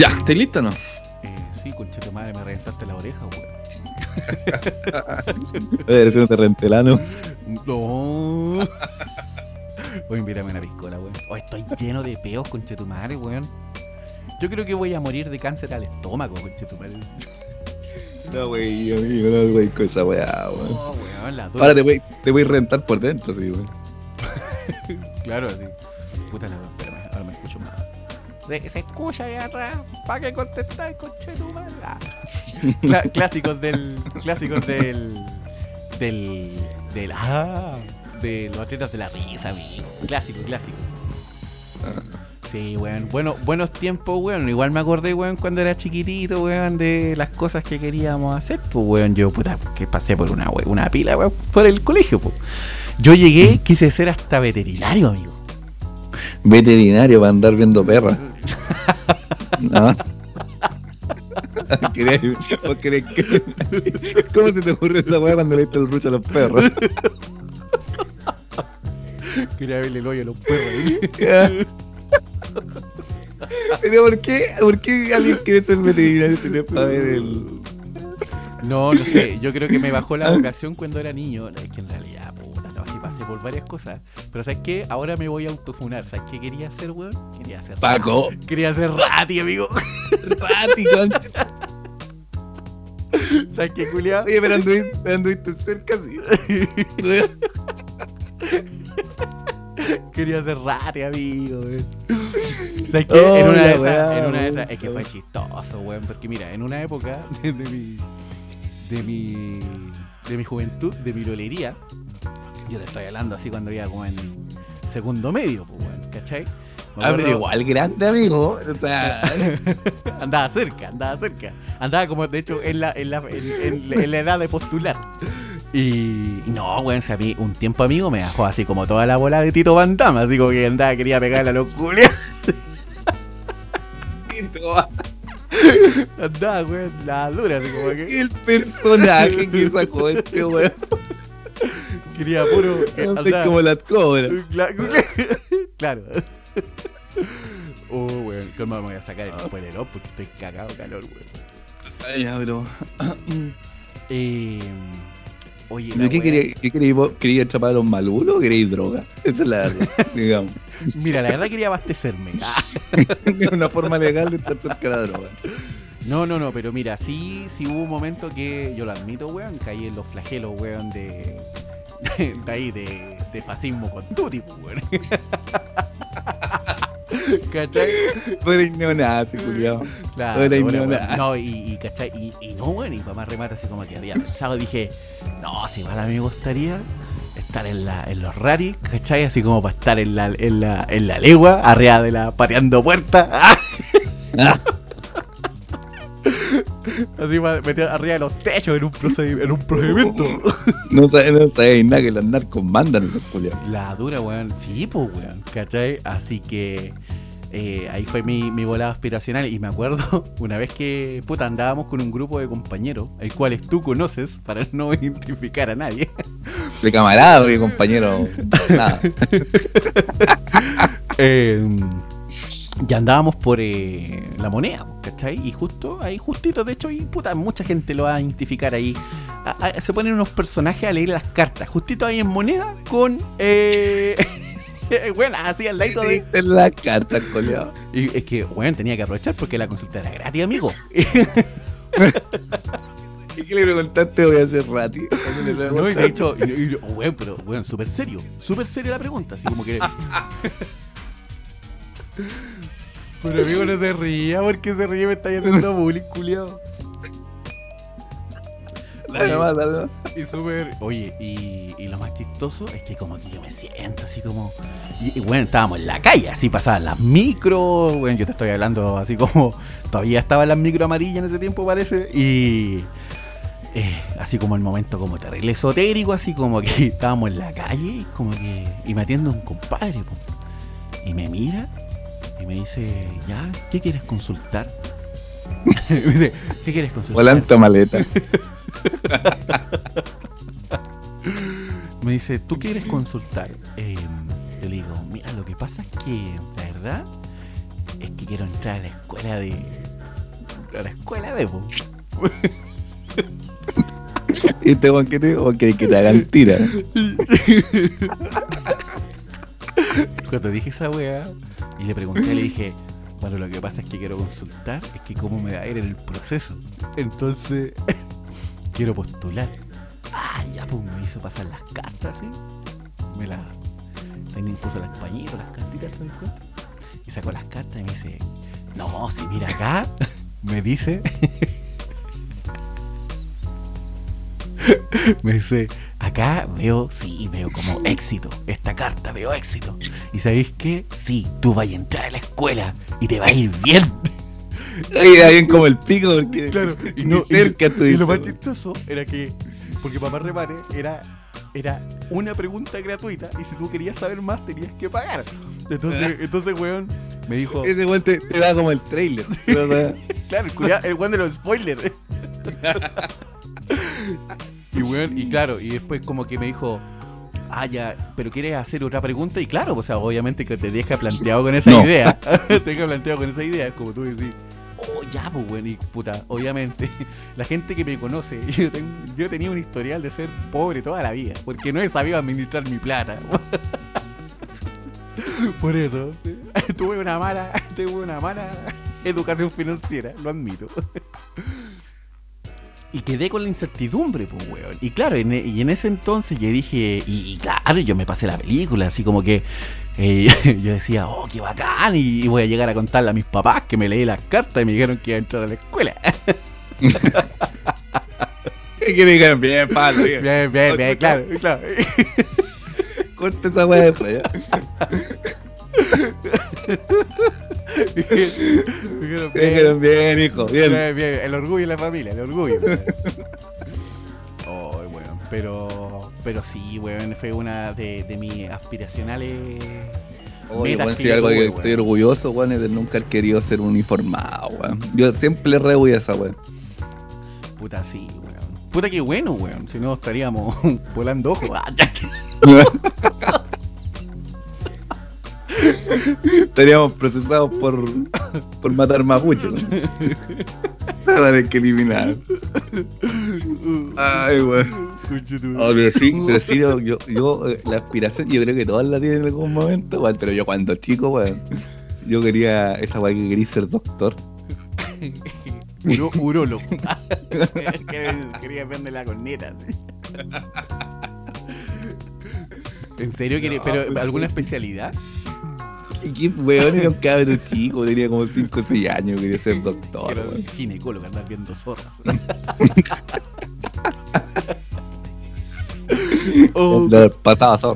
Ya, ¿estás listo o no? Eh, sí, concha tu madre, me reventaste la oreja, weón. Eres un terrentelano. No. Voy a invitarme una piscola, weón. Oh, estoy lleno de peos, concha tu madre, weón. Yo creo que voy a morir de cáncer al estómago, concha tu madre. No, güey, amigo, no, güey, con esa weá, weón. No, weón, la dura. Ahora te voy, te voy a rentar por dentro, sí, weón. Claro, así. Puta la Se, se escucha ahí atrás. ¿Para qué contestar, concha de tu? Ah. Cla- clásicos del. Clásicos del. Del. Del. Ah. De los atletas de la risa, amigo. Clásico, clásico. Sí, weón. Bueno, buenos tiempos, weón. Igual me acordé, weón, cuando era chiquitito, weón, de las cosas que queríamos hacer, pues, weón. Yo, puta, que pasé por una, we- una pila, weón, por el colegio, pues. Yo llegué, quise ser hasta veterinario, amigo. Veterinario para andar viendo perras. ¿No? ¿Querías- vos querés que- ¿Cómo se te ocurre esa weá cuando le diste el rucho a los perros? Quería verle el hoyo a los perros. Pero ¿por qué, ¿por qué alguien quiere ser veterinario si no es para ver el... No, no sé. Yo creo que me bajó la vocación cuando era niño. Es que en realidad, por varias cosas. Pero ¿sabes qué? Ahora me voy a autofunar. ¿Sabes qué quería hacer, weón? Quería hacer Paco? Quería ser Rati, amigo. Rati, concha. ¿Sabes qué, culiao? Oye, pero anduviste, anduviste cerca, sí. Quería ser Rati, amigo, weón. ¿Sabes qué? en Oh, una de esas, en una de esas, es que fue chistoso, weón. Porque mira, en una época de mi. de mi. de mi juventud, de mi lolería. Yo te estoy hablando así cuando iba como en segundo medio, pues, weón, ¿cachai? Ah, pero igual grande, amigo. O sea, andaba cerca, andaba cerca. Andaba como, de hecho, en la, en la, en, en- en la edad de postular. Y y no, weón, si a mí un tiempo amigo me dejó así como toda la bola de Tito Van Damme, así como que andaba, quería pegarle a los culiados. Andaba, weón, la dura, así como que el personaje que sacó este weón. quería puro. que No sé andaba- cómo las cobra. Cla- Claro. Oh, weón, calma, me voy a sacar el spoiler porque estoy cagado calor, weón. Ya, pero. Eh, oye, la ¿Pero qué quería, qué quería? ¿Quería atrapar a los malulos o queréis droga? Esa es la verdad, digamos. Mira, la verdad quería abastecerme. Ah. Es una forma legal de estar cerca de la droga. No, no, no, pero mira, sí, sí hubo un momento que, yo lo admito, weón, caí en los flagelos, weón, de. de ahí, de, de fascismo con tutti, pues, weón. ¿Cachai? De neonazi, culiao. Claro, bueno, ignorante. weón. no, y, y, ¿cachai? Y, y no, weón, y para más remate así como que había pensado, dije, no, si igual a mí me gustaría estar en, la, en los raris, ¿cachai? Así como para estar en la, en la, en la legua, arriba de la, pateando puertas. Así meter arriba de los techos en un, en un procedimiento. No sabéis no sabéis nada que los narcos mandan esos culiados. La dura, weón. Sí, pues, weón. ¿Cachai? Así que eh, ahí fue mi, mi volada aspiracional. Y me acuerdo una vez que, puta, andábamos con un grupo de compañeros, el cuales tú conoces, para no identificar a nadie. De camarada, mi compañero. Nada. Eh, y andábamos por eh, la moneda, ¿cachai? Y justo ahí, justito, de hecho, y puta, mucha gente lo va a identificar ahí. A- a- se ponen unos personajes a leer las cartas, justito ahí en moneda, con. Eh, bueno, así al ladito de. En la carta, culiao. Y es que, bueno, tenía que aprovechar porque la consulta era gratis, amigo. ¿Y qué le preguntaste? Voy a hacer rati. No, y de hecho, y- y- weón, pero, weón, súper serio. Súper seria la pregunta, así como que. Pero amigo, no se ría, porque se ríe, me estáis haciendo bullying, culiao. Dale más, dale más. Y súper. Oye, y, y lo más chistoso es que, como que yo me siento así como. Y, y, bueno, estábamos en la calle, así pasaban las micro. Bueno, yo te estoy hablando así como. Todavía estaban las micro amarillas en ese tiempo, parece. Y. eh, así como el momento como terrible esotérico, así como que estábamos en la calle y como que. Y me atiende un compadre, po. Y me mira y me dice, ya, ¿qué quieres consultar? me dice, ¿qué quieres consultar? Volante o maleta. Me dice, ¿tú quieres consultar? Eh, yo le digo, mira, lo que pasa es que la verdad es que quiero entrar a la escuela de, A la escuela de, po. Y este weón que te que te hagan tira. Cuando dije esa weá y le pregunté, le dije, bueno, lo que pasa es que quiero consultar, es que cómo me va a ir en el proceso. Entonces, quiero postular. Ah, ya, pues me hizo pasar las cartas, ¿sí? Me las. También puso las pañitas, las cartitas, ¿te? Y sacó las cartas y me dice, no, si mira acá, me dice. me dice, acá veo, sí, veo como éxito. Esta carta veo éxito. ¿Y sabéis qué? Sí, tú vas a entrar a la escuela y te va a ir bien. Oye, bien como el pico, porque Claro, y, no, y- cerca y, estuviste, lo más chistoso era que, porque papá repare, era, era una pregunta gratuita y si tú querías saber más tenías que pagar. Entonces, entonces weón, me dijo, Ese weón te, te da como el trailer. claro, el weón de los spoilers. y weón, y claro, y después como que me dijo, ah, ya, pero quieres hacer otra pregunta y claro, o sea, obviamente que te deja planteado con esa No. idea. te deja planteado con esa idea, como tú decís. Oh, ya, pues, weón, y puta, obviamente, la gente que me conoce, yo, tengo- yo tenía un historial de ser pobre toda la vida, porque no he sabido administrar mi plata. Por eso, tuve una mala, tuve una mala educación financiera, lo admito. Y quedé con la incertidumbre, pues, weón. Y claro, en, e- y en ese entonces yo dije, y, y claro, yo me pasé la película, así como que eh, yo decía, oh, qué bacán, y, y voy a llegar a contarle a mis papás que me leí las cartas y me dijeron que iba a entrar a la escuela. ¿Qué quiere que bien, palo, bien. bien, bien, bien, claro, claro. Corta esa weá después, ya. Dijeron, Te dijeron bien, hijo, bien. Bien, bien, el orgullo de la familia, el orgullo. oh, bueno, pero, pero sí, weón, fue una de, de mis aspiracionales. Oye, que si algo que estoy orgulloso, weón, es de nunca haber querido ser uniformado, weón. Yo siempre a esa weón. Puta, sí, weón. Puta, qué bueno, weón. Si no, estaríamos volando ojos. Estaríamos procesados por, por matar mapuches. ¿no? Dale que eliminar. Ay, weón. Oh, pero sí, pero sí, yo, yo, yo, eh, la aspiración, yo creo que todas la tienen en algún momento, weón, pero yo cuando chico, weón, yo quería, esa weón que quería ser doctor. Uro, urólogo. Quería- verme la corneta. sí. ¿En serio? quería- No, ¿Pero alguna especialidad? Y que, weón, era un cabrón chico, tenía como 5 o 6 años, quería ser doctor, Era weón. ginecólogo, andar viendo zorras. oh, Andar Pasaba.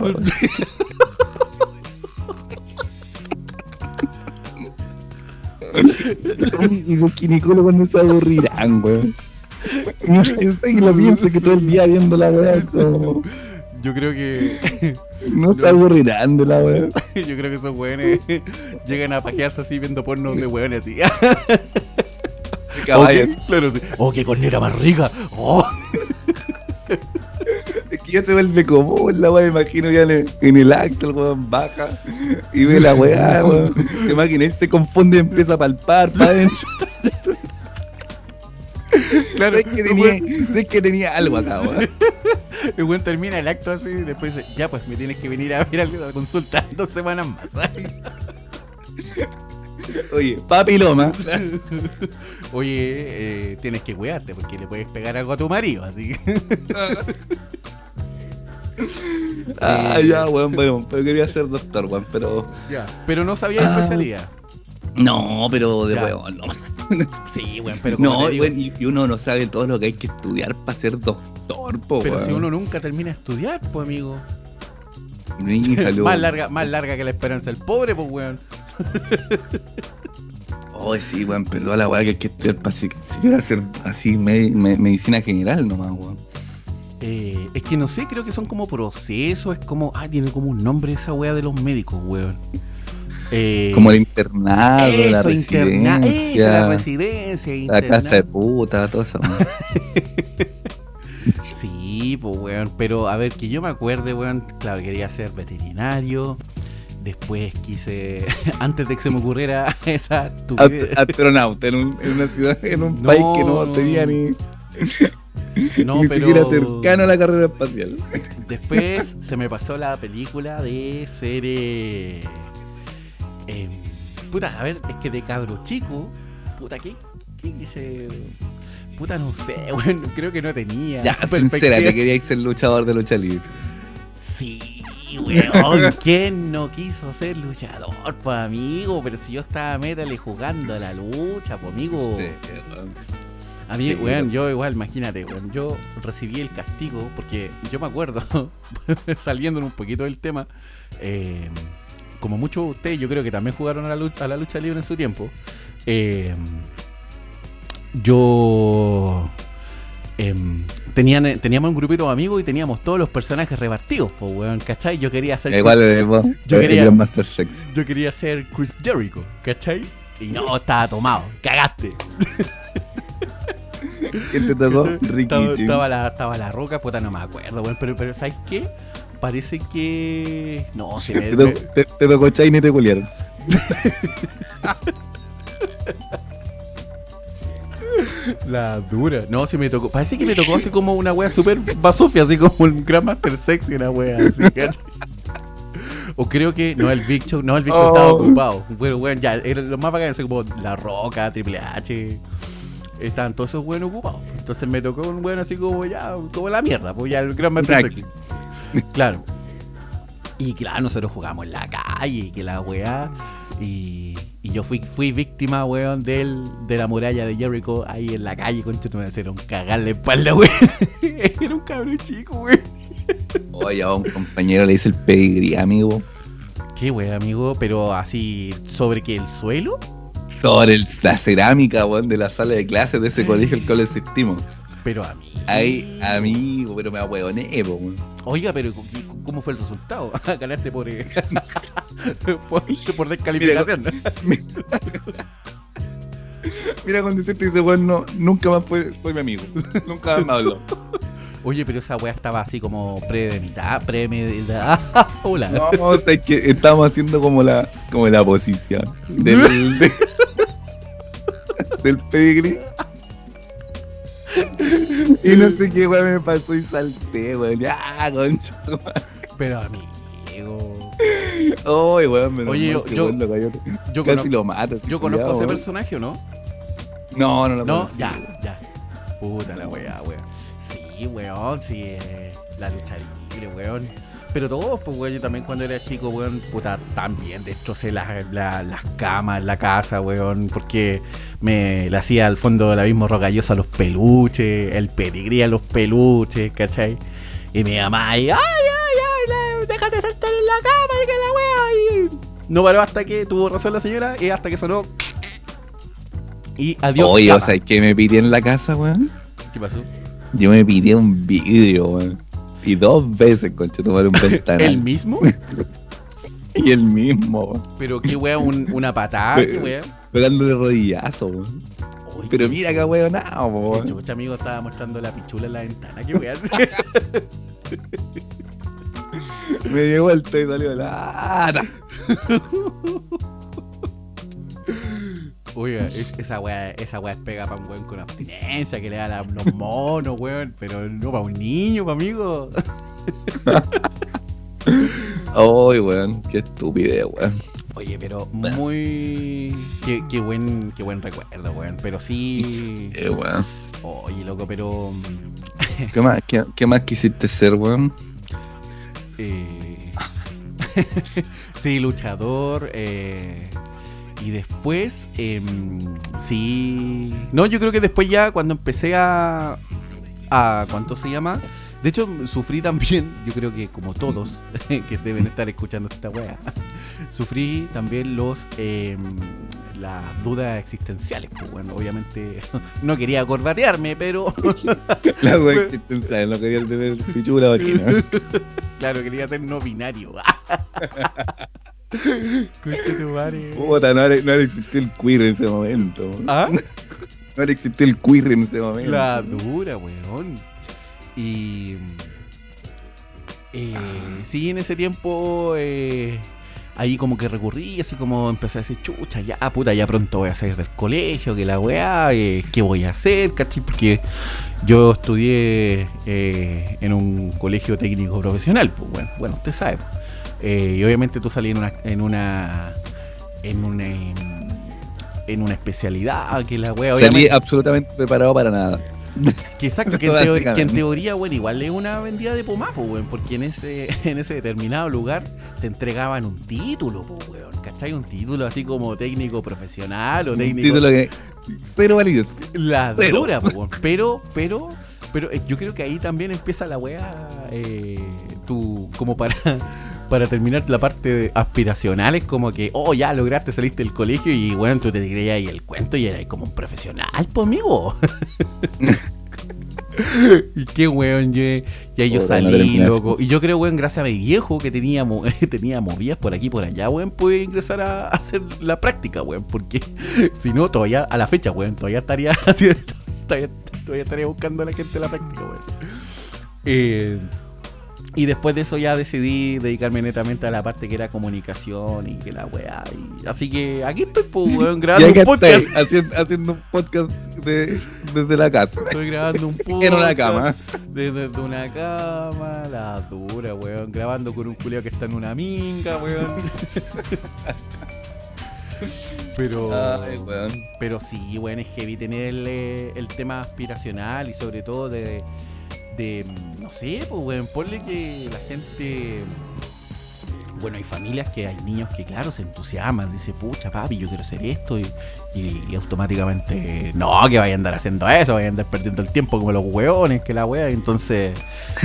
Y los ginecólogos no se aburrirán, weón. No sé que lo pienso que todo el día viendo la weá, como, yo creo que no se aburrirán de la weá. yo creo que esos weones llegan a pajearse así viendo porno de weones así. Caballos. Oh, qué- claro, sí. Oh, qué corneta más rica. Oh. Es que ya se vuelve común la weá, imagino ya en el, en el acto, el weón baja y ve la weá, weón. Se imagina, él se confunde y empieza a palpar para adentro. Claro, ¿Sabes que tenía, sabes que tenía algo acá, weón? el weón termina el acto así y después dice, ya pues me tienes que venir a ver a la consulta dos semanas más. Oye, papiloma. Oye, eh, tienes que cuidarte porque le puedes pegar algo a tu marido, así que. Ah, ya, weón, bueno, pero quería ser doctor, weón, pero. Ya. Pero no sabía Ah. especialidad. No, pero de Ya. weón, no. Sí, weón, pero como No, digo, y, y uno no sabe todo lo que hay que estudiar para ser doctor, po, pero weón. si uno nunca termina de estudiar, pues amigo. Más larga, más larga que la esperanza del pobre, pues weón. Oh, sí, weón, pero toda la weá que hay que estudiar para si, si quiero hacer así me- me- medicina general nomás, weón. Eh, es que no sé, creo que son como procesos, es como, ah, tiene como un nombre esa weá de los médicos, weón. Eh, Como el internado, la interna- residencia, esa, la residencia, la internado. casa de puta, todo eso. Sí, pues weón, pero a ver, que yo me acuerde, weón, claro, quería ser veterinario. Después quise, antes de que se me ocurriera esa astronauta en, un- en una ciudad, en un No, país que no, no. tenía ni, No, ni pero siquiera cercano a la carrera espacial. después se me pasó la película de ser. eh, em, puta, a ver, es que de cabro chico, puta, ¿qué, qué hice? Puta, no sé, bueno, creo que no tenía. Ya, sincérate, queríais ser luchador de lucha libre. Sí, weón. ¿Quién no quiso ser luchador, pues amigo? Pero si yo estaba métale jugando a la lucha, pues amigo. Sí. A mí, Sí, weón, yo igual, imagínate, weón, yo recibí el castigo porque yo me acuerdo, saliendo un poquito del tema, eh, como muchos de ustedes, yo creo que también jugaron a la lucha, a la lucha libre en su tiempo. eh, yo em, tenían, teníamos un grupito de amigos y teníamos todos los personajes repartidos, pues, weón, ¿cachai? Yo quería ser Igual eh, vos, Yo quería- Master yo quería ser Chris Jericho, ¿cachai? Y no, estaba tomado, cagaste. ¿Quién te tocó? Ricky Estaba, la, estaba la roca, puta, no me acuerdo, weón. Pero, pero ¿sabes qué? Parece que. No, se me. Te, te- te tocó China y te culiaron. La dura. No, se me tocó. Parece que me tocó así como una wea super basofia, así como un Grandmaster Sexy, una wea así, ¿cachai? O creo que. No, el Big Show. No, el Big Show estaba Oh. ocupado. Bueno, weón, ya. Era lo más bacán, así como La Roca, Triple H. Estaban todos esos weones ocupados. Entonces me tocó un weón así como ya. Como la mierda, pues ya el Crack. Sexy. Claro. Y claro, nosotros jugamos en la calle, y que la weá. Y, y yo fui, fui víctima, weón, del, de la muralla de Jericho ahí en la calle, concha, me hicieron cagar la espalda, weón. Era un cabrón chico, weón. Oye, a un compañero le dice el pedigrí, amigo. Qué weón, amigo, pero así, ¿sobre qué? ¿El suelo? Sobre el- la cerámica, weón, de la sala de clases de ese colegio al cual asistimos. Pero a mí. Ahí, amigo, pero me ahueoné, po, weón. Oiga, pero ¿y ¿cómo fue el resultado? Ganaste por, eh, por, por descalificación. Mira, cuando dice dice, weón, no, nunca más fue, fue mi amigo. Nunca más me habló. Oye, pero esa weá estaba así como premeditada, premeditada. Hola. No, o sea, es que estábamos haciendo como la, como la posición del, de- del pedigrí. Y no sé qué weón me pasó y salté, weón. Ya, concha. Pero amigo. Oye, weón, me Oye, yo- yo- Casi conozco, lo mato. yo conozco a ese personaje, ¿o no? No, no lo No, conocí, ya, weón. ya. Puta la weá, weón. Sí, weón, sí. eh, la lucha libre, weón. Pero todos, pues, weón, yo también cuando era chico, weón, puta, también destrocé las, la- las camas, la casa, weón, porque me le hacía al fondo del abismo rocalloso a los peluches, el pedigrí a los peluches, ¿cachai? Y mi mamá ahí, ay, ay, ay, déjate saltar en la cama, y que la weá, y no paró hasta que tuvo razón la señora, y hasta que sonó. Y adiós. Oye, o sea, que me pidí en la casa, weón. ¿Qué pasó? Yo me pidí un vidrio, weón. Y dos veces, concha, tomar un ventanal. ¿El mismo? Y el mismo. Pero qué wea, un- una patada, qué wea. Pegándole rodillazo, weón. Pero mira que weón, nada, qué weón. chucha, amigo, estaba mostrando la pichula en la ventana, qué wea. Me dio vuelta y salió la. Oiga, es- esa wea, esa es pega para un weón con abstinencia, que le da la- los monos, weón. Pero no para un niño, pa' amigo. Ay, weón, qué estúpido, weón. Oye, pero muy. Qué, qué buen, qué buen recuerdo, weón. Pero sí. Eh, weón. Oye, loco, pero. mm, ¿Qué más, qué, qué más quisiste ser, weón? Eh, sí, luchador. eh, y después, em, sí. No, yo creo que después ya cuando empecé a. a ¿Cuánto se llama? De hecho, sufrí también, yo creo que como todos que deben estar escuchando esta wea, sufrí también los em, las dudas existenciales. Pues bueno, obviamente no quería corbatearme, pero La weón existencial, no quería tener pichula vagina. claro, quería ser no binario. Concha tu madre. Puta, no habrá, no existido el queer en ese momento. ¿Ah? No habrá existido el queer en ese momento. La dura, weón. Y. eh, sí, en ese tiempo. eh, ahí como que recurrí, así como empecé a decir, chucha, ya puta, ya pronto voy a salir del colegio, que la weá, eh, ¿qué voy a hacer? ¿Cachai? Porque yo estudié eh, en un colegio técnico profesional, pues bueno, bueno, usted sabe. pues. Eh, y obviamente tú salí en una, en una, en una, en una especialidad, que la weá, Salí absolutamente preparado para nada. que exacto, que en, teoría, que en Básicamente. teoría, bueno, igual es una vendida de pomapo, weón, porque en ese, en ese determinado lugar te entregaban un título, weón, ¿cachai? Un título así como técnico profesional o Un técnico... título que. Pero válido. La Pero- dura, po, weón. pero, pero, pero eh, yo creo que ahí también empieza la weá, eh, tu, como para, para terminar la parte de- aspiracional, es como que, oh, ya lograste, saliste del colegio y, bueno, tú te creías ahí el cuento y eras como un profesional, pues, amigo. y qué weón, yo, y ahí yo salí, loco. Y yo creo, weón, gracias a mi viejo que tenía, tenía movidas por aquí y por allá, weón, pude ingresar a, a hacer la práctica, weón. Porque si no, todavía, a la fecha, weón, todavía estaría haciendo, todavía, todavía estaría buscando a la gente la práctica, weón. Eh, y después de eso ya decidí dedicarme netamente a la parte que era comunicación y que la weá. Y, así que aquí estoy, pues, weón, grabando un podcast. haciendo, haciendo un podcast de- desde la casa. Estoy grabando un podcast. En una cama. Desde desde una cama, la dura, weón. Grabando con un culeo que está en una minga, weón. Pero. Ay, weón. Pero sí, weón, es heavy tener el, el tema aspiracional y sobre todo de. De mm, no sé, pues, weón, ponle que la gente. Bueno, hay familias que hay niños que, claro, se entusiasman. Dice, pucha, papi, yo quiero hacer esto. Y, y- y automáticamente, no, que vaya a andar haciendo eso, vaya a andar perdiendo el tiempo como los weones, que la wea. Entonces,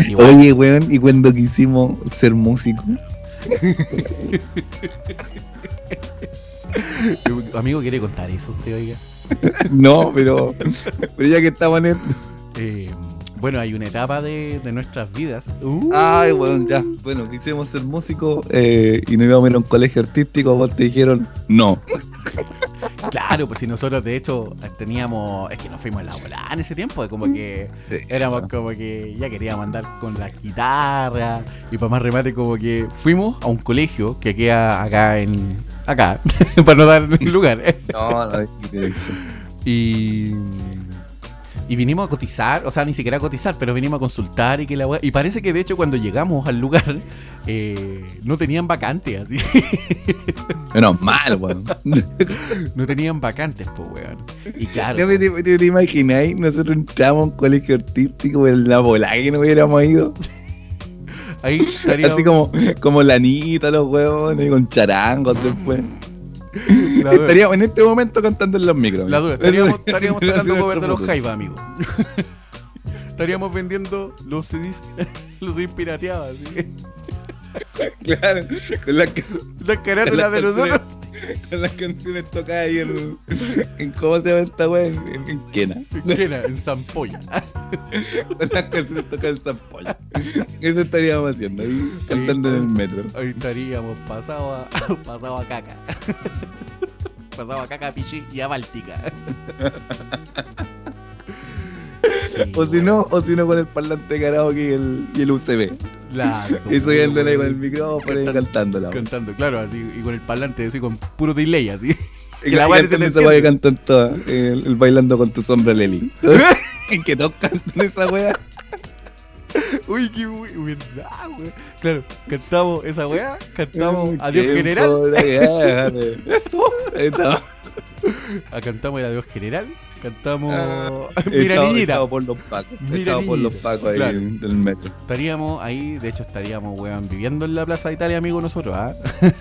igual, Oye, weón, y cuando quisimos ser músicos, amigo, ¿quiere contar eso usted, oiga? no, pero, pero ya que estamos en el. Eh, bueno, hay una etapa de, de nuestras vidas. Uh, Ay, weón, ya. Bueno, quisimos ser músicos eh, y nos íbamos a ir a un colegio artístico. Vos te dijeron no. Claro, pues si nosotros de hecho teníamos, es que nos fuimos en la volada en ese tiempo, como que Sí. éramos como que ya queríamos andar con la guitarra y para más remate como que fuimos a un colegio que queda acá en, acá, para no dar lugar. No, no, que- y, y vinimos a cotizar, o sea, ni siquiera a cotizar, pero vinimos a consultar y que la wea- y parece que de hecho cuando llegamos al lugar eh, no tenían vacantes, así, Menos mal, weón. no tenían vacantes, pues weón. Y claro. ¿Te, te, te, te imagináis? Nosotros entramos a un colegio artístico en la volada que no hubiéramos ido. Ahí estaríamos. Así como, como la Anita, los huevones, con charangos después. Estaríamos en este momento cantando en los micros. la duda, estaríamos, estaríamos tocando cover de los. Jaiba, amigo. estaríamos vendiendo los CDs, los CDs pirateados. Claro, con las, ca- Las carátulas de nosotros. con las canciones tocadas ahí en, en ¿cómo se llama esta wea? En, en Quena. ¿Qué era? En Zampolla. Con las canciones tocadas en Zampolla. Eso estaríamos haciendo ahí, cantando en el metro. Ahí estaríamos pasado a, pasado a caca. pasado a caca, pichi y a Báltica. Sí, O si no, o si no con el parlante de karaoke y el, y el UCB. la Eso ya andan ahí con el weón. micrófono y Cantan- cantando claro, así, y con el parlante así con puro delay, así. Y que la se esa wea que cantan todas, el, el bailando con tu sombra Leli. Que todos cantan esa wea. Uy, qué verdad, wey. Claro, cantamos esa weá, cantamos Adiós General. Eso. Ahí está. ah, cantamos el Adiós General, cantamos Ah, Mira echado- Niñita. echado por los pacos. Mira echado por los pacos ahí Claro. del metro. Estaríamos ahí, de hecho estaríamos, weón, viviendo en la Plaza de Italia, amigo, nosotros, ¿ah?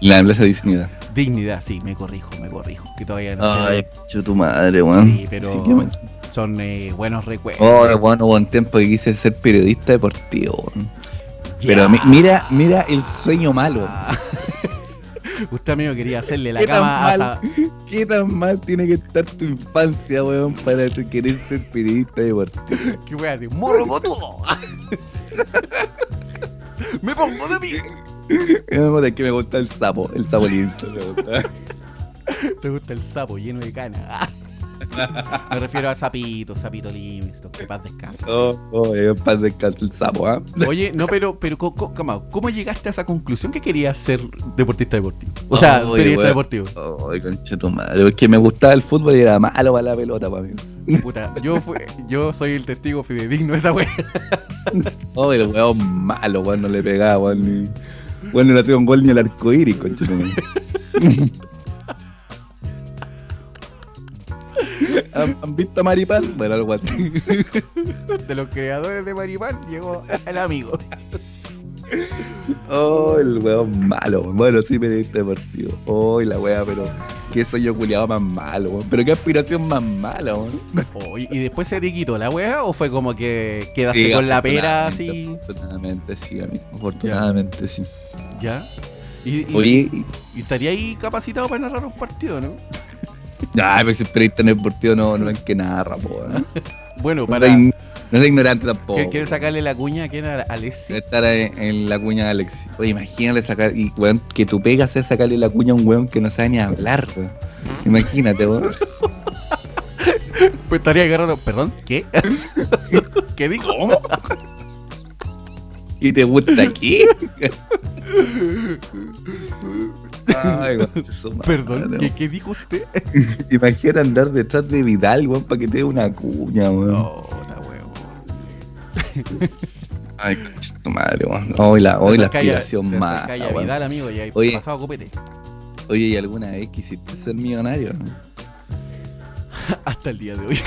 La plaza de dignidad. Dignidad, sí, me corrijo, me corrijo, que todavía no Ay, yo tu madre, weón. Sí, pero- Sí, qué mal. Son eh, buenos recuerdos. Oh, bueno, hubo un tiempo que quise ser periodista deportivo. weón. Ya. Pero mi- mira, mira el sueño malo. Ah. Usted, amigo, quería hacerle la ¿Qué tan cama a mal? Sa- ¿Qué tan mal tiene que estar tu infancia, weón, para querer ser periodista deportivo? ¿Qué voy a decir? ¡Morro botudo! ¡Me pongo de pie! Es que me gusta el sapo, el sapo lindo. me gusta. Te gusta el sapo lleno de cana. Me refiero a Sapito, Sapito Livingston, que paz descansa. Oh, oh, eh, paz descanse el sapo, ¿ah? Oye, no, pero, pero ¿cómo, cómo, cómo llegaste a esa conclusión que querías ser deportista deportivo? O sea, periodista deportivo. Ay, concha tu madre, porque me gustaba el fútbol y era malo para la pelota, para mí. Puta, yo, fui- yo soy el testigo fidedigno de esa wea. Oh, el weón malo, weón, no le pegaba, weón, ni. Weón, no le hacía un gol ni el arco iris, concha tu madre. ¿Han, visto a Maripal? Bueno, algo así. De los creadores de Maripán llegó el amigo. Oh, el weón malo. Bueno, sí, periodista deportivo. Oh, la wea, pero. ¿Qué soy yo culiado más malo, weón? Pero qué aspiración más mala, weón. Oye, ¿Y después se te quitó la wea o fue como que quedaste Sí, con la pera así? afortunadamente, sí, amigo. Afortunadamente sí. ¿Ya? ¿Y, y, Oye, y- y estaría ahí capacitado para narrar un partido, no? Ay, pero si periodista deportivo no, no es que narra, po. Bueno, No para. soy, no soy ignorante tampoco. ¿Quiere quiere sacarle la cuña a quién? ¿A Alessi? Estar en, en la cuña de Alexis. Oye, imagínate sacar, y weón, que tú pegas es sacarle la cuña a un weón que no sabe ni hablar, weón. Imagínate, weón. Pues estaría agarrando. ¿Perdón? ¿Qué? ¿Qué dijo? ¿Cómo? ¿Y te gusta aquí? Ay, weón, Perdón, weón. ¿qué, qué dijo usted? Imagínate andar detrás de Vidal, weón, para que te dé una cuña, weón. No, la huevo. Ay, tu madre, weón. Hoy la, hoy la aspiración más. Weón. Vidal, amigo, y ahí Oye. pasado copete. Oye, ¿y alguna vez quisiste ser millonario? Hasta el día de hoy.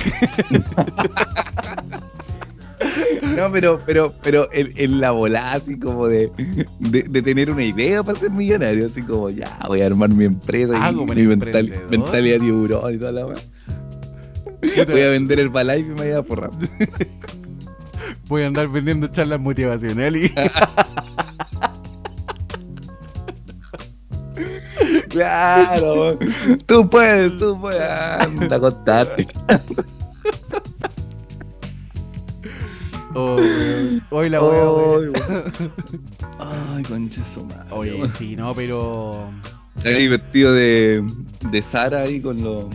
No, pero, pero, pero en, en la volada, así como de, de, de tener una idea para ser millonario, así como ya voy a armar mi empresa y mi mental- mentalidad tiburón y toda la weá. Voy a vender el Balife y me voy a forrar. Voy a andar vendiendo charlas motivacionales. Claro, tú puedes, tú puedes. Anda a Oh. Hoy la wea, weón. Ay, concha su madre. Oye, sí, no, pero. Ahí vestido de, de Sara ahí con los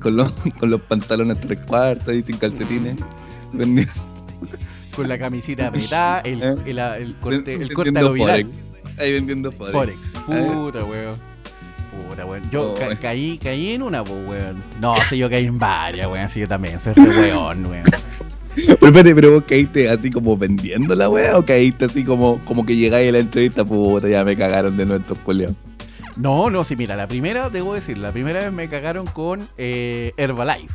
con los con los pantalones tres cuartos y sin calcetines. Con la camisita apretada, el, Eh. el, el corte, el corte a lo viral. Forex. Ahí vendiendo Forex. Forex. Puta, weón. Puta, weón. Yo Oh, ca- weón. caí, caí en una, weón. No, sí, yo caí en varias, weón. Sí, yo también. Soy re weón, weón. Pero espérate, pero vos caíste así como vendiendo la wea o caíste así como, como que llegáis a la entrevista, puta, ya me cagaron de nuestros coleos. No, no, sí, mira, la primera, debo decir, la primera vez me cagaron con eh, Herbalife.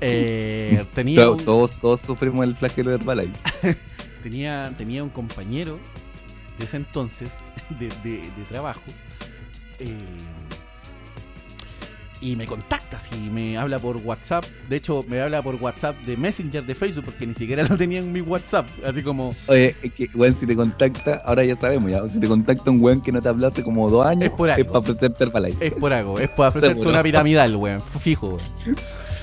Eh, tenía, Todos, un, todos, todos sufrimos el flagelo de Herbalife. tenía, tenía un compañero de ese entonces de, de- de trabajo eh, y me contacta, así, me habla por WhatsApp. De hecho, me habla por WhatsApp de Messenger de Facebook porque ni siquiera lo tenía en mi WhatsApp. Así como, Oye, es que, weón, si te contacta, ahora ya sabemos ya, si te contacta un weón que no te habló hace como dos años, Es por algo. para ofrecerte Herbalife. es por algo, es por ofrecerte una piramidal, weón, fijo, weón.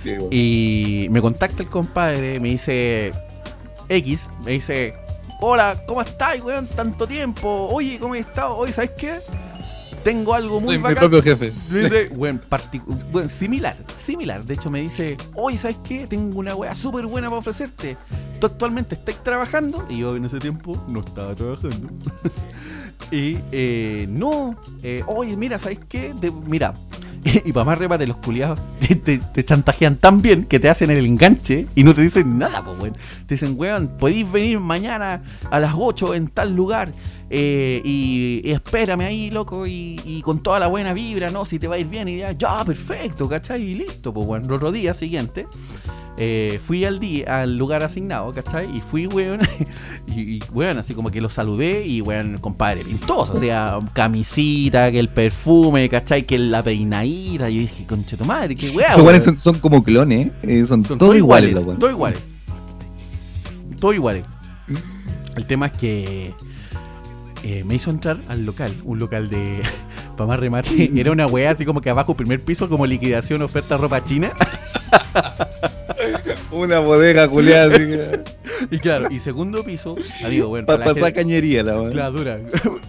Sí, weón. Y me contacta el compadre, me dice X, me dice, hola, ¿cómo estás, weón? Tanto tiempo. Oye, ¿cómo has estado? Oye, ¿sabes qué? Tengo algo muy Soy mi bacán. propio jefe. Me dice, partic- weón, similar, similar. De hecho, me dice, oye, ¿sabes qué? Tengo una weá súper buena para ofrecerte. ¿Tú actualmente estás trabajando? Y yo en ese tiempo no estaba trabajando. y eh, no, eh, oye, mira, ¿sabes qué? Te- mira, y para más remate, los culiados te, te- te chantajean tan bien que te hacen el enganche y no te dicen nada, pues, weón. Te dicen, weón, podéis venir mañana a las 8 en tal lugar eh, y, y espérame ahí, loco, y, y con toda la buena vibra, ¿no? Si te va a ir bien, y ya, ya, perfecto, ¿cachai? Y listo, pues, bueno, el otro día siguiente. eh, fui al día, al lugar asignado, ¿cachai? Y fui, weón, y, y, weón, así como que lo saludé y, weón, compadre, pintoso, o sea, camisita, que el perfume, ¿cachai? Que la peinadita, yo dije, conche tu madre, qué weón. Weones son, son como clones, ¿eh? Eh, son, Son todos iguales, los weones. Todos iguales. Todos iguales. El tema es que eh, me hizo entrar al local, un local de. para más remate. Era una weá así como que abajo, primer piso, como liquidación, oferta ropa china. Una bodega culiada así que. Y claro, y segundo piso, amigo, bueno, Para pasar gente- cañería la weón. la dura.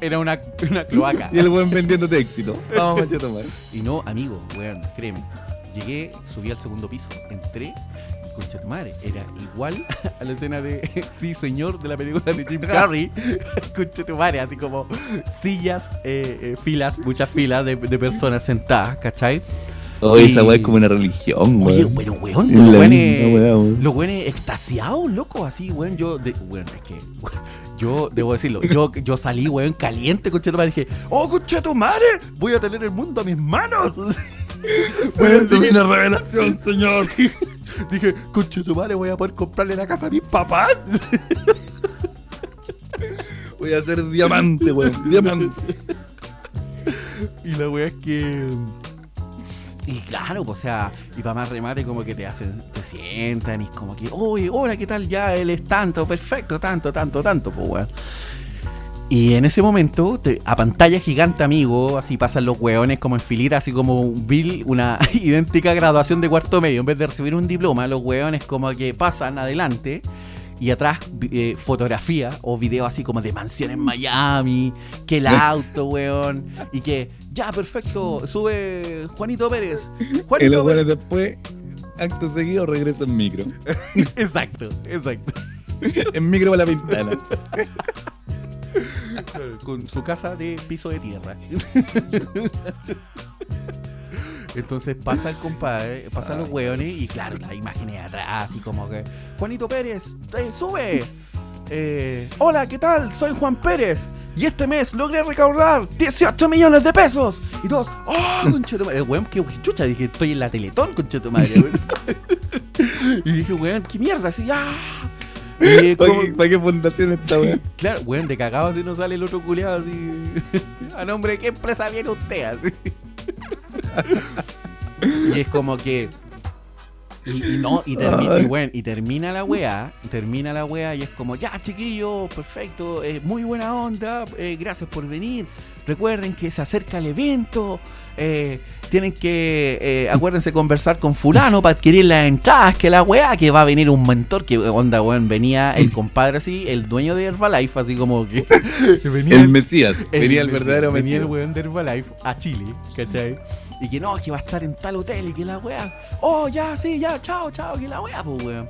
Era una, una cloaca. Y el weón vendiéndote éxito. Vamos, machito, madre. Y no, amigo, weón, créeme. llegué, subí al segundo piso, entré concha tu madre, era igual a la escena de Sí Señor de la película de Jim Carrey. concha tu madre, así como sillas, eh, eh, filas, muchas filas de, de personas sentadas, ¿cachai? Oye, esa weá es como una religión, Oye, weón. pero weón, los weones, los weones extasiados, loco, así, weón. Yo, de, weón, es que, yo, debo decirlo, yo, yo salí, weón, caliente, tu madre, dije, oh, concha tu madre, voy a tener el mundo a mis manos. Weón, una revelación, señor. Dije, concha tu madre, voy a poder comprarle la casa a mis papás. Voy a ser diamante, weón. Diamante. Y la weá es que. Y claro, pues, o sea, y para más remate, como que te hacen, te sientan y es como que, oye, hola, ¿qué tal? Ya él es tanto, perfecto, tanto, tanto, tanto, pues, weón. Y en ese momento, te- a pantalla gigante, amigo, así pasan los weones como en filita, así como un Bill, una idéntica graduación de cuarto medio. En vez de recibir un diploma, los weones como que pasan adelante y atrás eh, fotografía o video así como de mansión en Miami, que el auto, weón, y que ya, perfecto, sube Juanito Pérez. Y los Pérez. después, acto seguido, regreso en micro. Exacto, exacto. En micro para la ventana. Con su casa de piso de tierra. Entonces pasa el compadre, pasan los hueones y claro, las imágenes atrás, así como que, Juanito Pérez, sube. Eh, Hola, ¿qué tal? Soy Juan Pérez. Y este mes logré recaudar 18 millones de pesos. Y todos, ¡oh, conchetumadre! Weón, qué chucha. Dije, estoy en la Teletón, conchetumadre. y dije, weón, qué mierda, así, ¡ah! ¿Para qué, fundación esta weá? Claro, weón, de cagado así no sale el otro culiado así. A nombre de qué empresa viene usted así. y es como que. Y, y no, y, termi- y, weón, y termina la weá, termina la weá y es como, ya chiquillos, perfecto, eh, muy buena onda, eh, gracias por venir. Recuerden que se acerca el evento, eh, tienen que, eh, acuérdense conversar con fulano para adquirir las entradas, que la weá, que va a venir un mentor, que onda, weón, venía el compadre así, el dueño de Herbalife, así como que venía El Mesías. el- Venía el sí, verdadero venía el Mesías. weón de Herbalife a Chile, ¿cachai? Y que no, que va a estar en tal hotel y que la weá. Oh, ya, sí, ya, chao, chao, que la weá, pues weón.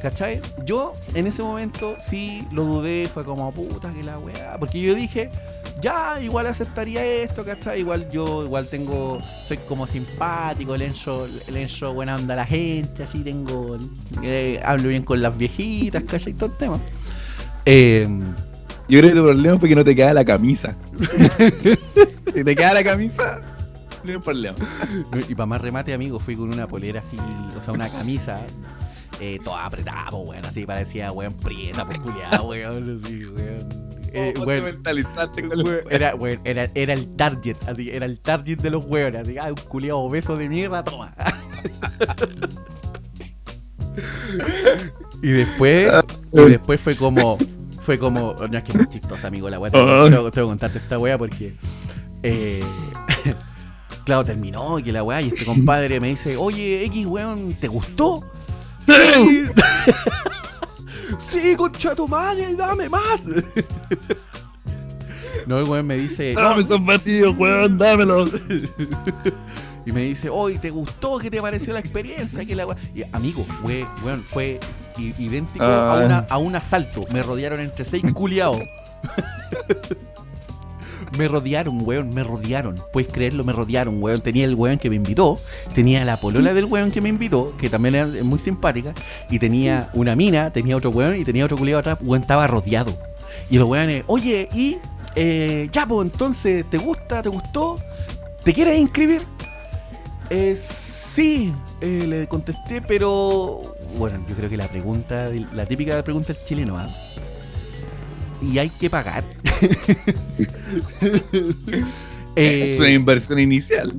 ¿Cachai? Yo en ese momento sí lo dudé, fue como puta que la weá. Porque yo dije, ya, igual aceptaría esto, ¿cachai? Igual yo, igual tengo, soy como simpático, el encho, buena onda a la gente, así tengo, eh, hablo bien con las viejitas, ¿cachai? Todo el tema. Eh, Yo creo que tu problema fue que no te queda la camisa. si te queda la camisa, Y para más remate, amigo, fui con una polera así, o sea, una camisa eh, toda apretada, pues, weón, así parecía, weón, prieta, pues, culiada, weón, así, weón. Eh, ¿Cómo weón, te mentalizaste con la weón, era, weón, era, era el target, así, era el target de los weones, así, ah, un culiado obeso de mierda, toma. y después, y después fue como, fue como, no es que es chistosa, amigo, la weá, tengo, tengo- tengo que contarte esta weá porque, eh, claro, terminó y que la weá, y este compadre me dice, oye, X, weón, ¿te gustó? Sí. sí, concha tu madre, dame más. No, el weón me dice, no, Dame esos vacíos, weón, dámelos. y me dice, oye, ¿te gustó? ¿Qué te pareció la experiencia? Que la weá? Y, amigo, we- weón, fue idéntico a, Ah. una, a un asalto. Me rodearon entre seis culiados. Me rodearon, weón, me rodearon. Puedes creerlo, me rodearon, weón. Tenía el weón que me invitó, tenía la polola del weón que me invitó, que también era muy simpática, y tenía una mina, tenía otro weón y tenía otro culiado atrás, weón, estaba rodeado. Y los weones, oye, y eh, ya, pues entonces, ¿te gusta? ¿Te gustó? ¿Te quieres inscribir? Eh, sí, eh, le contesté, pero bueno, yo creo que la pregunta, la típica pregunta del chileno, ¿ah? Y hay que pagar. Eh, es una inversión inicial.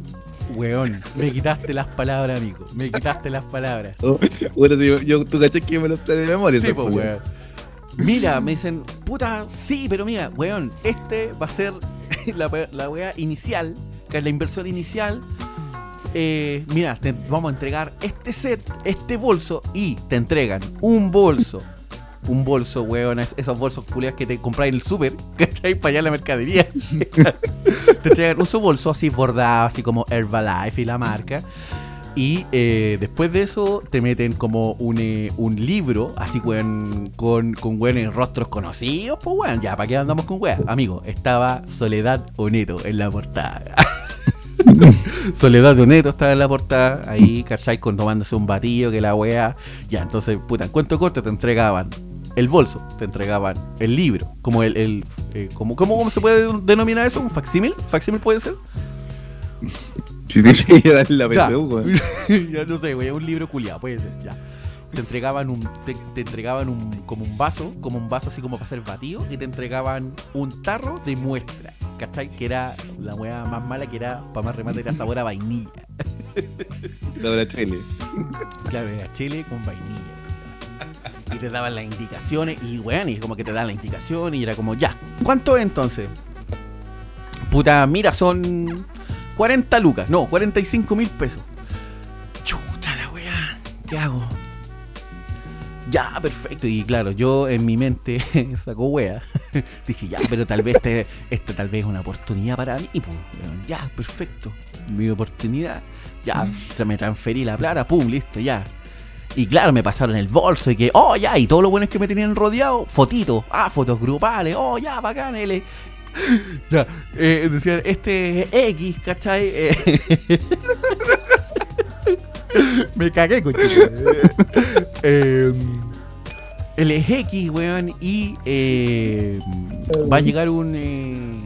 weón, me quitaste las palabras, amigo. Me quitaste las palabras. Oh, bueno, yo, yo- tú caché que yo me lo sé de memoria. Sí, pues, weón. Mira, me dicen, puta, sí, pero mira, weón, este va a ser la, la weá inicial, que es la inversión inicial. Eh, mira, te vamos a entregar este set, este bolso, y te entregan un bolso. Un bolso, weón, es- esos bolsos culiados que te compráis en el súper, ¿cachai? Para allá en la mercadería. te entregan un su bolso así bordado, así como Herbalife y la marca. Y eh, después de eso te meten como un, eh, un libro, así weón, con, con weón rostros conocidos, pues weón, ya, ¿para qué andamos con weón? Amigo, estaba Soledad Oneto en la portada. Soledad Oneto estaba en la portada, ahí, ¿cachai? Con tomándose un batido, que la weá. Ya, entonces, puta, en cuento corto te entregaban el bolso, te entregaban el libro, como el, el eh, como, ¿cómo, ¿cómo se puede denominar eso? ¿Un facsímil? ¿Facsímil puede ser? Sí, sí, sí, era la. PSU, ya no sé, güey, un libro culiado, puede ser, ya. Te entregaban un, te, te entregaban un, como un vaso, como un vaso así como para ser batido, y te entregaban un tarro de muestra, ¿cachai? Que era la hueá más mala que era, para más remate, era sabor a vainilla. Laura Chile. Claro, era chile con vainilla. Y te daban las indicaciones, y weón, y como que te daban la indicación, y era como, ya, ¿cuánto es entonces? Puta, mira, son 40 lucas, no, 45 mil pesos. Chucha la weá, ¿qué hago? Ya, perfecto. Y claro, yo en mi mente sacó wea. Dije, ya, pero tal vez este, este tal vez es una oportunidad para mí. pues, ya, perfecto. Mi oportunidad. Ya, me transferí la plata, pum, listo, ya. Y claro, me pasaron el bolso y que, oh, ya, y todo lo bueno es que me tenían rodeado, fotitos, ah, fotos grupales, oh, ya, bacán, L. Ya, eh, decían, este es X, ¿cachai? Eh, me cagué, coche. eh, él es X, weón, y eh, va a llegar un...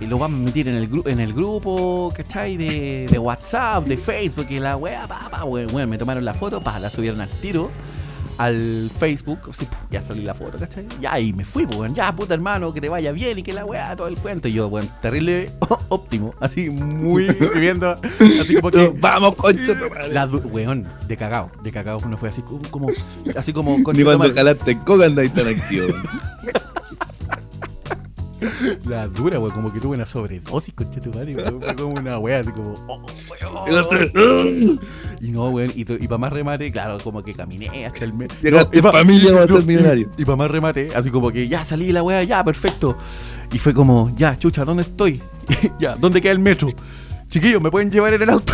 y lo vamos a meter en el, gru- en el grupo, ¿cachai? De, de WhatsApp, de Facebook, y la weá, pa, pa, weón, weón, me tomaron la foto, pa, la subieron al tiro al Facebook, así, puf, ya salí la foto, ¿cachai? Ya, y me fui, pues, weón, ya, puta hermano, que te vaya bien y que la weá, todo el cuento. Y yo, weón, terrible óptimo, así, muy viviendo, así como que... Vamos, concha. La weón, de cagao, de cagao no fue así como, como así como con Ni cuando jalaste coca andáis tan activo. La dura, weón, como que tuve una sobredosis, concha tu madre, fue como una weá así como, oh, weón. Y no, weón, y, para más remate, claro, como que caminé hasta el metro. Llegaste en familia para ser millonario. Y para más remate, así como que ya salí la weá, ya, perfecto. Y fue como, ya, chucha, ¿dónde estoy? ya, ¿dónde queda el metro? Chiquillos, ¿me pueden llevar en el auto?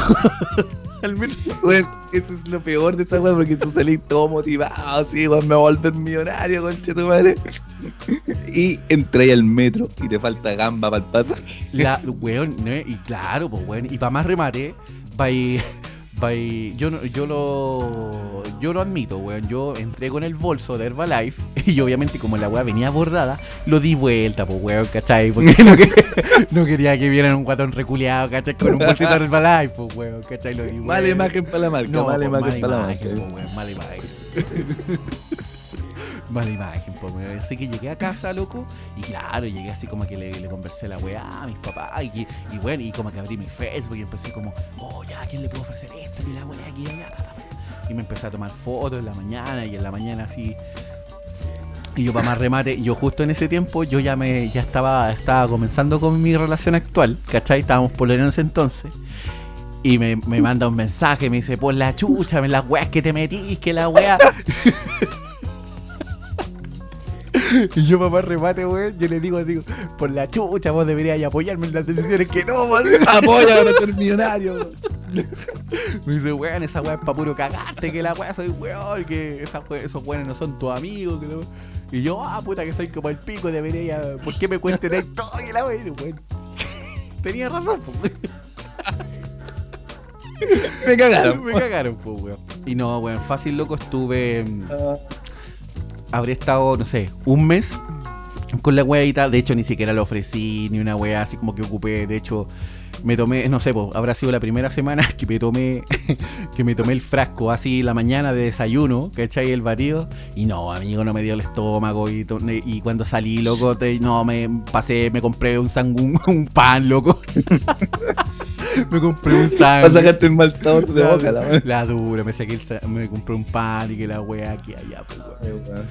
Al metro. Eso es lo peor de esa weá porque tú salís todo motivado, así, weón, me voy a volver millonario, concha tu madre. Y entré al metro y te falta gamba para el pasaje. La, weón, ¿no? y claro, pues weón, y para más remate, by, by, yo, yo lo yo lo admito, weón, yo entré con el bolso de Herbalife y obviamente como la weá venía bordada, lo di vuelta, pues weón, ¿cachai? Porque no, que- no quería que vieran un guatón reculeado, ¿cachai? Con un bolsito de Herbalife, pues weón, ¿cachai? Lo di Mala vuelta. imagen para la marca, No, mala pues, imagen para la marca. imagen, pues, weón, mala imagen. mala imagen, pues. Así que llegué a casa, loco, y claro, llegué así como que le, le conversé a la weá a mis papás, y, y bueno, y como que abrí mi Facebook y empecé como, oh, ya, ¿a quién le puedo ofrecer esto? Y la weá aquí, ta. Y me empecé a tomar fotos en la mañana, y en la mañana así. Y yo para más remate, yo justo en ese tiempo yo ya me ya estaba estaba comenzando con mi relación actual, ¿cachai? Estábamos por en ese entonces. Y me, me manda un mensaje, me dice, por la chucha, las weas que te metís, que la wea. y yo papá remate, weón, yo le digo así, por la chucha, vos deberías apoyarme en las decisiones que tomo. Apoya para ser millonario. Me dice, weón, esa weá es pa' puro cagarte, que la weá soy weón, que esos weones no son tus amigos, que no- Y yo, ah, puta, que soy como el pico, debería. ¿Por qué me cuenten esto? Y la weá, weón. Tenía razón, pues. Me cagaron. Me cagaron, pues, weón. Y no, weón, fácil, loco, estuve. mm, Habré estado, no sé, un mes con la weadita. De hecho, ni siquiera lo ofrecí, ni una wea así como que ocupé. De hecho, me tomé, no sé, habrá sido la primera semana que me tomé que me tomé el frasco así la mañana de desayuno, ¿cachai? El batido. Y no, amigo, no me dio el estómago. Y, y cuando salí, loco, no, me pasé, me compré un sangún, un pan, loco. Me compré un Para sándwich. sacarte el mal sabor de La, boca, la weá. la dura, me saqué el me compré un pan y que la wea aquí allá, pues, weón.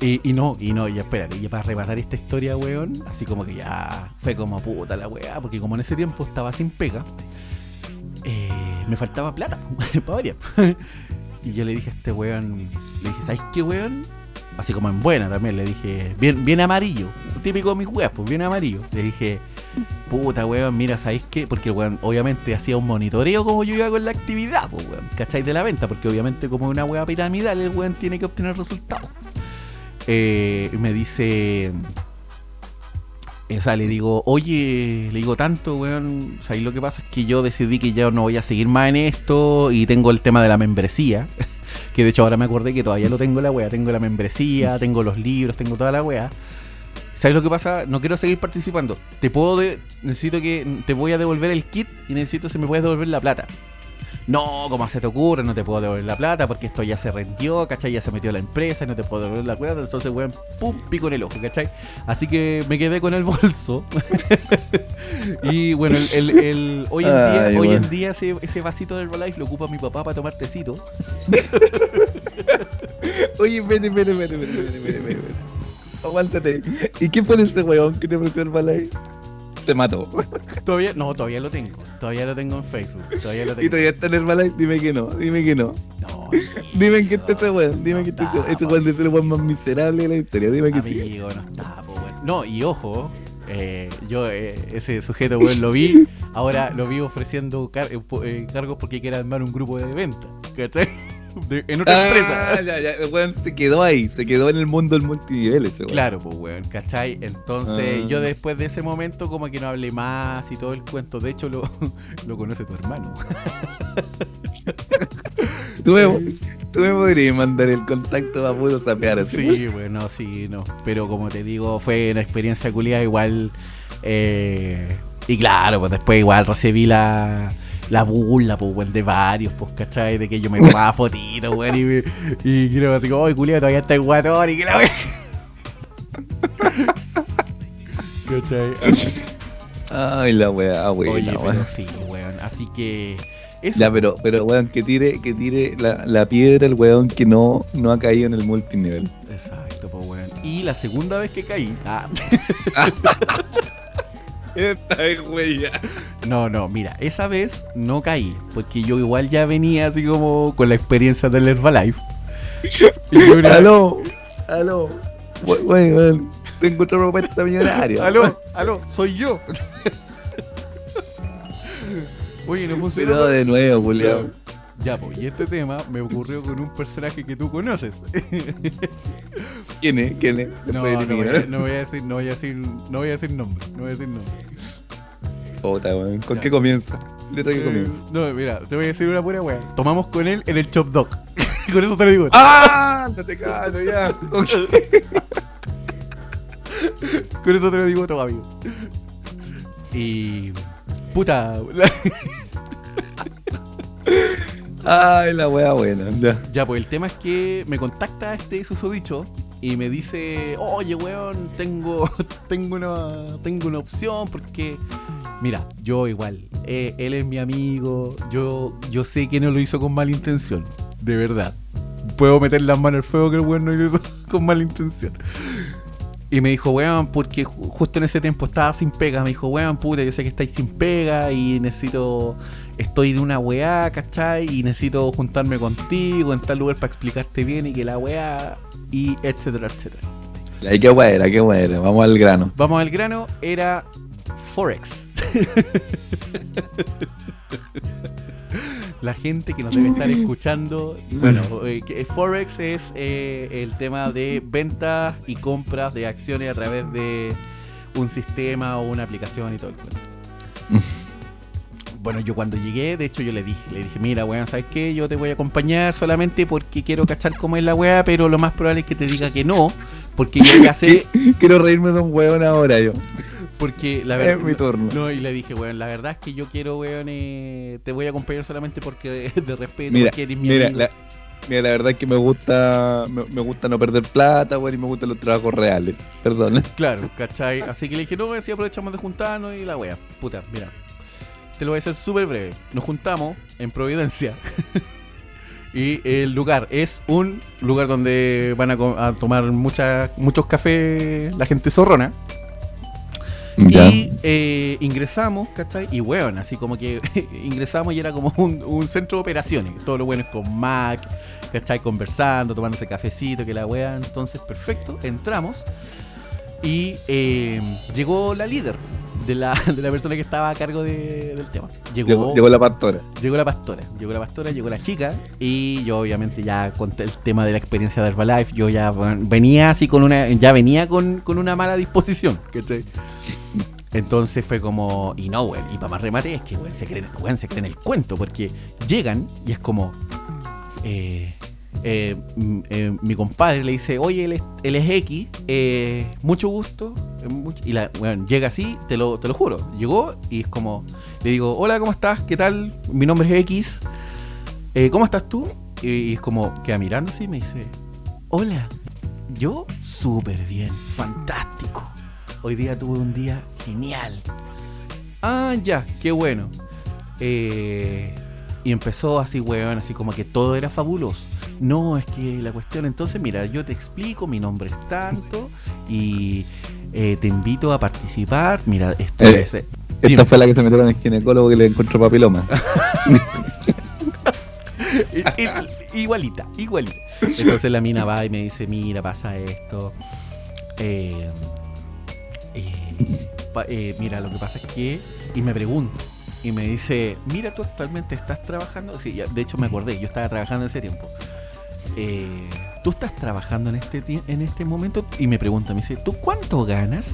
Y, y no, y no, y espérate, y para rematar esta historia, weón, así como que ya fue como puta la weá, porque como en ese tiempo estaba sin pega, eh, me faltaba plata, para variar. y yo le dije a este weón, le dije, ¿sabes qué, weón? Así como en buena también, le dije, bien, bien amarillo, típico de mis weas, pues bien amarillo. Le dije, Puta, weón, mira, ¿sabéis qué? Porque el weón obviamente hacía un monitoreo como yo iba con la actividad, pues, weón, ¿cachai? De la venta, porque obviamente como una weá piramidal, el weón tiene que obtener resultados. Eh, me dice... O sea, le digo, oye, le digo tanto, weón. O sea, y lo que pasa es que yo decidí que ya no voy a seguir más en esto y tengo el tema de la membresía. Que de hecho ahora me acordé que todavía lo tengo la wea. Tengo la membresía, tengo los libros, tengo toda la wea. ¿Sabes lo que pasa? No quiero seguir participando. Te puedo de- necesito que te voy a devolver el kit y necesito si me puedes devolver la plata. No, ¿cómo se te ocurre? No te puedo devolver la plata porque esto ya se rendió, ¿cachai? Ya se metió la empresa y no te puedo devolver la plata. Entonces, weón, pum, pico en el ojo, ¿cachai? Así que me quedé con el bolso. y bueno, el, el- el- hoy en día, hoy en día ese, ese vasito del Herbalife lo ocupa mi papá para tomar tecito. Oye, vete, vete, vete, vete, vete, vete, vete. Aguántate. ¿Y qué fue ese weón que te ofreció el balay? Te mató. Todavía, no, todavía lo tengo. Todavía lo tengo en Facebook. Todavía lo Y tengo. todavía está en el balay. Dime que no, dime que no. No, Dime que está ese weón. Dime no que está ese Este weón de ser el weón más miserable de la historia. Dime que sí. Amigo, no está, po, weón. No, y ojo, eh, yo eh, ese sujeto, weón, lo vi. Ahora lo vi ofreciendo car- eh, eh, cargos porque quiere armar un grupo de venta. ¿Cachai? De- en otra Ah, empresa. ya, ya. El weón se quedó ahí. Se quedó en el mundo del multinivel ese weón. Claro, pues, weón, ¿cachai? Entonces, Ah. yo después de ese momento, como que no hablé más y todo el cuento. De hecho, lo, lo conoce tu hermano. Tú me, tú me podrías mandar el contacto para puro sapear así. Sí, bueno, sí, no. Pero como te digo, fue una experiencia culiada igual. eh, y claro, pues después igual recibí la, la burla, pues, weón, de varios, pues, ¿cachai? De que yo me tomaba fotitos, weón, y, me- y quiero así como, ¡ay, culiado, todavía está el guatón! Y que la weón. ¿Cachai? Ay, la weá, Oye, buena, pero weón. sí, weón. Así que. Eso. Ya, pero, pero weón, que tire, que tire la, la piedra el weón que no, no ha caído en el multinivel. Exacto, pues, weón. Y la segunda vez que caí. Ah. No, no, mira, esa vez no caí, porque yo igual ya venía así como con la experiencia del Herbalife. Y yo una- Aló, aló. Weón, tengo otra propuesta millonaria. aló, aló, soy yo. Oye, no funcionó. Pero de nuevo, Julián. Ya, pues, y este tema me ocurrió con un personaje que tú conoces. ¿Quién es? ¿Quién es? No, no voy, a, no voy a decir, no voy a decir, no voy a decir nombre, no voy a decir nombre. Puta, weón. ¿Con Ya. qué comienza? Letra que Eh, comienza. no, mira, te voy a decir una pura wea. Tomamos con él en el Chop Dog. con eso te lo digo. ¡Ah! No te calo ya. Con eso te lo digo todo, amigo. Y. Puta. la- Ay, la wea buena. Ya. ya, pues el tema es que me contacta este susodicho y me dice: Oye, weón, tengo, tengo, una, tengo una opción porque. Mira, yo igual. eh, él es mi amigo. Yo, yo sé que no lo hizo con mala intención. De verdad. Puedo meter las manos al fuego que el weón no lo hizo con mala intención. Y me dijo, weón, porque ju- justo en ese tiempo estaba sin pega. Me dijo, weón, puta, yo sé que estáis sin pega y necesito. Estoy de una weá, ¿cachai? Y necesito juntarme contigo en tal lugar para explicarte bien y que la weá. Y etcétera, etcétera. Ay, qué buena, qué buena. Vamos al grano. Vamos al grano, era Forex. La gente que nos debe estar escuchando, bueno, eh, Forex es eh, el tema de ventas y compras de acciones a través de un sistema o una aplicación y todo el cuento. Bueno, yo cuando llegué, de hecho yo le dije, le dije, mira, weón, ¿sabes qué? Yo te voy a acompañar solamente porque quiero cachar cómo es la weá, pero lo más probable es que te diga que no, porque yo ya sé, Quiero reírme de un weón ahora yo. Porque la Es verdad... mi turno. No, y le dije, weón, la verdad es que yo quiero, weón, eh, te voy a acompañar solamente porque de respeto, Mira, porque eres mi mira, amigo. la, mira, la verdad es que me gusta, me, me gusta no perder plata, weón, y me gustan los trabajos reales. Perdón. Claro, ¿cachai? Así que le dije, no, si aprovechamos de juntarnos y la wea. Puta, mira. Te lo voy a hacer súper breve. Nos juntamos en Providencia. y el lugar es un lugar donde van a tomar mucha, muchos cafés la gente zorrona. Y eh, ingresamos, ¿cachai? Y weón, así como que ingresamos y era como un, centro de operaciones. Todo lo bueno es con Mac, ¿cachai? Conversando, tomándose cafecito, que la wea. Entonces, perfecto, entramos. Y eh, llegó la líder de la, de la persona que estaba a cargo de- del tema. Llegó, Llegó, llegó la pastora. Llegó la pastora, llegó la pastora, llegó la chica y yo obviamente ya conté el tema de la experiencia de Herbalife, yo ya bueno, venía así con una, ya venía con, con una mala disposición, ¿cachai? Entonces fue como, y no, güey, y para más remate es que, güey, se creen, weón, se creen el cuento, porque llegan y es como, eh, eh, eh, mi compadre le dice, oye, él es, es X, eh, mucho gusto, y la, llega así, te lo, te lo juro, llegó y es como, le digo, hola, ¿cómo estás? ¿Qué tal? Mi nombre es X, ¿cómo estás tú? Y, es como, queda mirando así me dice, hola, yo súper bien, fantástico. Hoy día tuve un día genial. Ah, ya, qué bueno. Eh, y empezó así, weón, así como que todo era fabuloso. No, es que la cuestión, entonces, mira, yo te explico, mi nombre es tanto y eh, te invito a participar. Mira, esto Eh, es... Esta Dime. fue la que se metieron en el ginecólogo que le encontró papiloma. Igualita, igualita. Entonces la mina va y me dice, mira, pasa esto. Eh, eh, pa- eh, mira, lo que pasa es que... Y me pregunto. Y me dice, mira, tú actualmente estás trabajando. Sí, ya, de hecho me acordé, yo estaba trabajando en ese tiempo. Eh, ¿Tú estás trabajando en este, en este momento? Y me pregunta, me dice, ¿tú cuánto ganas?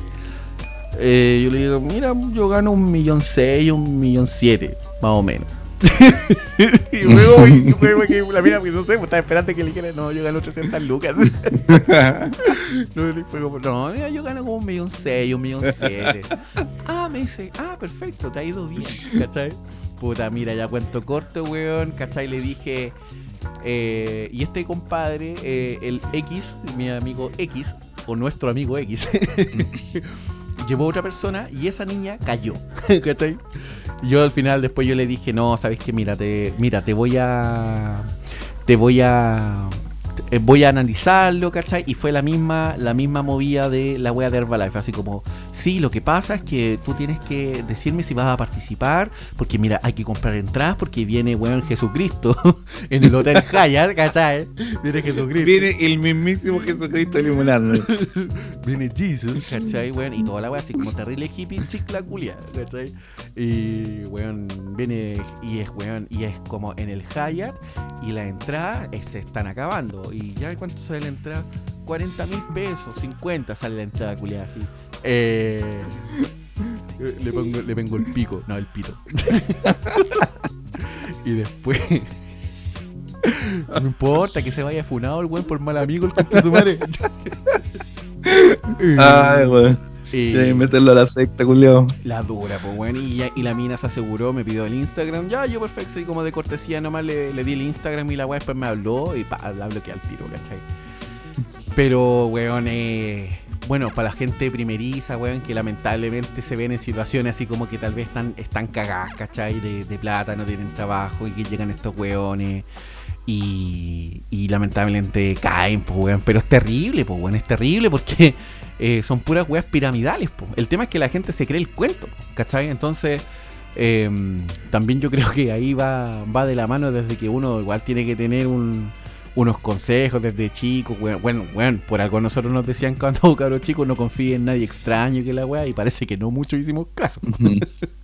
Eh, yo le digo, mira, yo gano un millón seis, un millón siete, más o menos. y luego, y luego que la mira, pues, no sé, pues, estaba esperando que le dijera, no, yo gano 300 lucas. no, mira, yo gano como un millón seis, un millón siete. ah, me dice, ah, perfecto, te ha ido bien, ¿cachai? Puta, mira, ya cuento corto, weón, ¿cachai? Le dije, eh, y este compadre, eh, el X, mi amigo X, o nuestro amigo X, llevó a otra persona y esa niña cayó, ¿cachai? Yo al final después yo le dije, no, sabes que mira, te, mira, te voy a. Te voy a. eh, voy a analizarlo, ¿cachai? Y fue la misma, la misma movida de la wea de Herbalife. Así como, sí, lo que pasa es que tú tienes que decirme si vas a participar. Porque mira, hay que comprar entradas porque viene, weón, Jesucristo en el Hotel Hyatt, ¿cachai? Viene Jesucristo. Viene el mismísimo Jesucristo a iluminarnos. Viene Jesus, ¿cachai, weón? Y toda la weá así como terrible hippie chicla culia, ¿cachai? Y, weón, viene y es, weón, y es como en el Hyatt y las entradas eh, se están acabando. Y ya, ¿cuánto sale la entrada? 40 mil pesos, 50 sale la entrada culia así. Eh, le, pongo, le pongo el pico, no, el pito. y después... No importa que se vaya funado el weón por mal amigo el concha su madre. Ay, weón. Y- meterlo a la secta, culiao. La dura, pues bueno, y la mina se aseguró, me pidió el Instagram. Ya, yo perfecto, y como de cortesía nomás le, le di el Instagram y la weá después me habló y pa, la bloqueé al tiro, ¿cachai? Pero, weón, eh, bueno, para la gente primeriza, weón, que lamentablemente se ven en situaciones así como que tal vez están, están cagadas, ¿cachai? De, de plata, no tienen trabajo y que llegan estos weones. Y, y lamentablemente caen, pues, weón. Pero es terrible, pues, weón. Es terrible porque eh, son puras weas piramidales, pues. El tema es que la gente se cree el cuento, ¿cachai? Entonces, eh, también yo creo que ahí va, va de la mano desde que uno igual tiene que tener un, unos consejos desde chico. weón. Bueno, bueno, por algo nosotros nos decían cuando cabros chicos no confíen en nadie extraño que la wea. Y parece que no mucho hicimos caso.